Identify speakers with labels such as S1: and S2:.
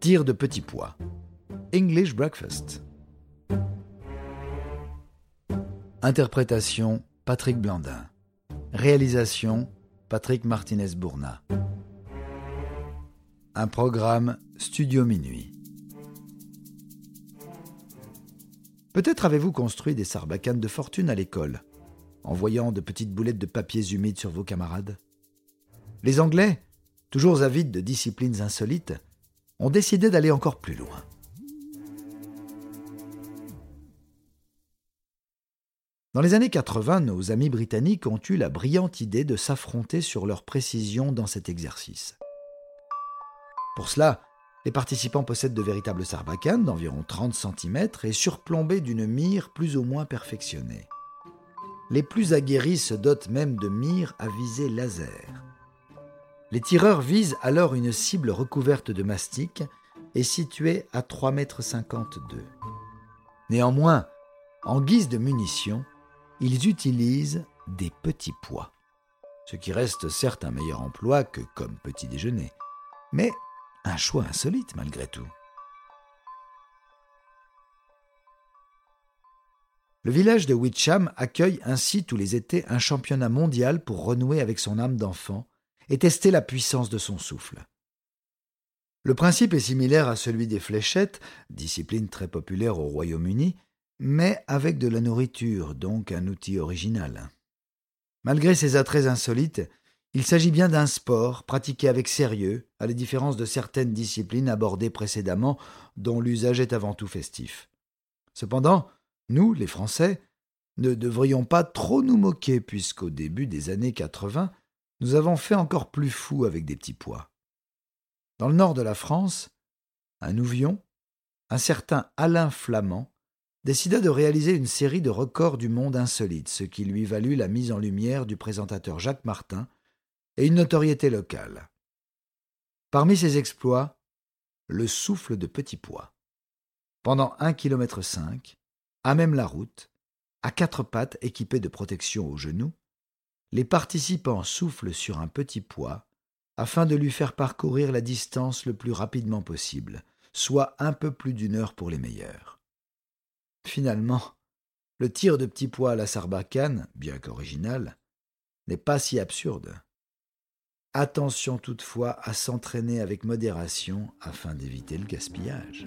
S1: Tir de petits pois. English breakfast. Interprétation Patrick Blandin. Réalisation Patrick Martinez-Bourna. Un programme Studio Minuit. Peut-être avez-vous construit des sarbacanes de fortune à l'école, en voyant de petites boulettes de papiers humides sur vos camarades? Les Anglais, toujours avides de disciplines insolites, ont décidé d'aller encore plus loin. Dans les années 80, nos amis britanniques ont eu la brillante idée de s'affronter sur leur précision dans cet exercice. Pour cela, les participants possèdent de véritables sarbacanes d'environ 30 cm et surplombés d'une mire plus ou moins perfectionnée. Les plus aguerris se dotent même de mires à visée laser. Les tireurs visent alors une cible recouverte de mastic et située à 3,52 m. Néanmoins, en guise de munitions, ils utilisent des petits pois, ce qui reste certes un meilleur emploi que comme petit déjeuner, mais un choix insolite malgré tout. Le village de Witcham accueille ainsi tous les étés un championnat mondial pour renouer avec son âme d'enfant et tester la puissance de son souffle. Le principe est similaire à celui des fléchettes, discipline très populaire au Royaume-Uni, mais avec de la nourriture, donc un outil original. Malgré ses attraits insolites, il s'agit bien d'un sport pratiqué avec sérieux, à la différence de certaines disciplines abordées précédemment, dont l'usage est avant tout festif. Cependant, nous, les Français, ne devrions pas trop nous moquer, puisqu'au début des années 80, nous avons fait encore plus fou avec des petits pois. Dans le nord de la France, à Nouvion, un certain Alain Flamand décida de réaliser une série de records du monde insolites, ce qui lui valut la mise en lumière du présentateur Jacques Martin et une notoriété locale. Parmi ses exploits, le souffle de petits pois. Pendant un kilomètre cinq, à même la route, à quatre pattes équipées de protection aux genoux, les participants soufflent sur un petit pois afin de lui faire parcourir la distance le plus rapidement possible, soit un peu plus d'une heure pour les meilleurs. Finalement, le tir de petits pois à la sarbacane, bien qu'original, n'est pas si absurde. Attention toutefois à s'entraîner avec modération afin d'éviter le gaspillage.